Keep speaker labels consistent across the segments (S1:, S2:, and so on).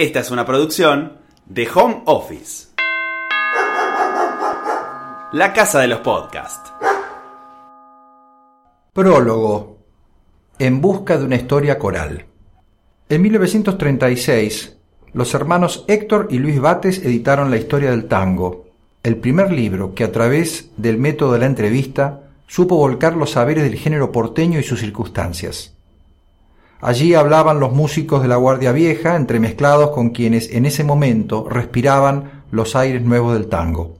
S1: Esta es una producción de Home Office. La casa de los podcasts.
S2: Prólogo. En busca de una historia coral. En 1936, los hermanos Héctor y Luis Bates editaron La historia del tango, el primer libro que a través del método de la entrevista supo volcar los saberes del género porteño y sus circunstancias. Allí hablaban los músicos de la Guardia Vieja, entremezclados con quienes en ese momento respiraban los aires nuevos del tango.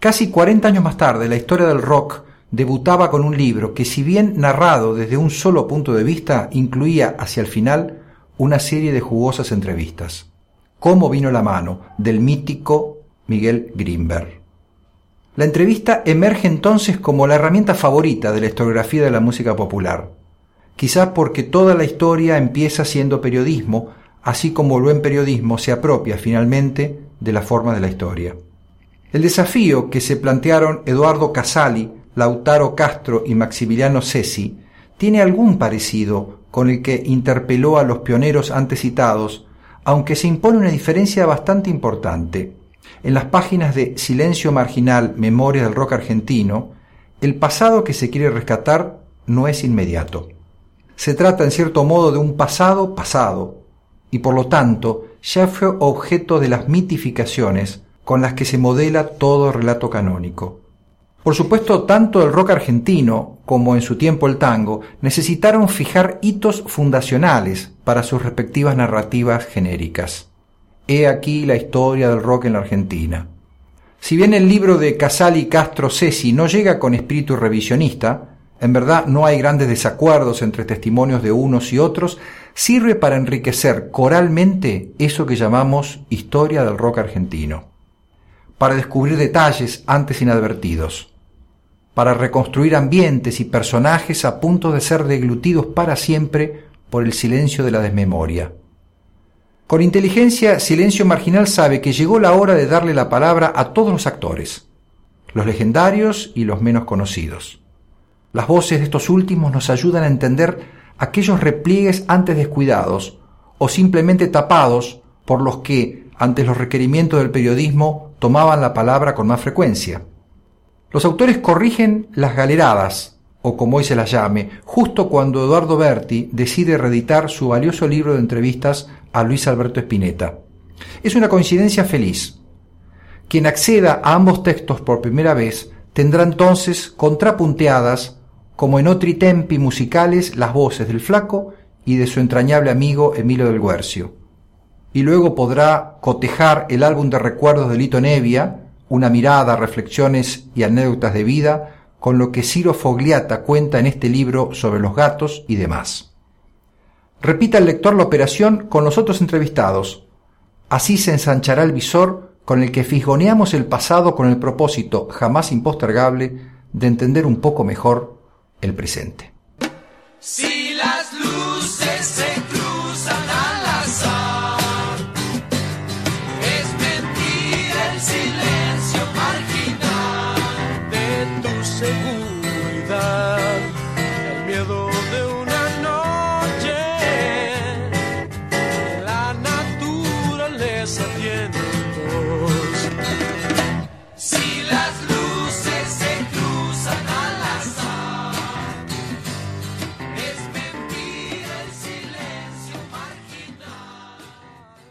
S2: Casi 40 años más tarde, la historia del rock debutaba con un libro que, si bien narrado desde un solo punto de vista, incluía hacia el final una serie de jugosas entrevistas. ¿Cómo vino la mano? del mítico Miguel Grimberg. La entrevista emerge entonces como la herramienta favorita de la historiografía de la música popular quizás porque toda la historia empieza siendo periodismo, así como el buen periodismo se apropia finalmente de la forma de la historia. El desafío que se plantearon Eduardo Casali, Lautaro Castro y Maximiliano Cesi tiene algún parecido con el que interpeló a los pioneros antes citados, aunque se impone una diferencia bastante importante. En las páginas de Silencio Marginal, Memoria del Rock Argentino, el pasado que se quiere rescatar no es inmediato. Se trata en cierto modo de un pasado pasado, y por lo tanto ya fue objeto de las mitificaciones con las que se modela todo relato canónico. Por supuesto, tanto el rock argentino como en su tiempo el tango necesitaron fijar hitos fundacionales para sus respectivas narrativas genéricas. He aquí la historia del rock en la Argentina. Si bien el libro de Casali Castro Cesi no llega con espíritu revisionista, en verdad no hay grandes desacuerdos entre testimonios de unos y otros, sirve para enriquecer coralmente eso que llamamos historia del rock argentino, para descubrir detalles antes inadvertidos, para reconstruir ambientes y personajes a punto de ser deglutidos para siempre por el silencio de la desmemoria. Con inteligencia, Silencio Marginal sabe que llegó la hora de darle la palabra a todos los actores, los legendarios y los menos conocidos. Las voces de estos últimos nos ayudan a entender aquellos repliegues antes descuidados o simplemente tapados por los que, ante los requerimientos del periodismo, tomaban la palabra con más frecuencia. Los autores corrigen las galeradas, o como hoy se las llame, justo cuando Eduardo Berti decide reeditar su valioso libro de entrevistas a Luis Alberto Spinetta. Es una coincidencia feliz. Quien acceda a ambos textos por primera vez tendrá entonces contrapunteadas como en otri tempi musicales las voces del flaco y de su entrañable amigo Emilio del Guercio. Y luego podrá cotejar el álbum de recuerdos de Lito Nevia, una mirada, reflexiones y anécdotas de vida, con lo que Ciro Fogliata cuenta en este libro sobre los gatos y demás. Repita el lector la operación con los otros entrevistados. Así se ensanchará el visor con el que fisgoneamos el pasado con el propósito jamás impostergable de entender un poco mejor el presente.
S3: Si las luces se cruzan al azar,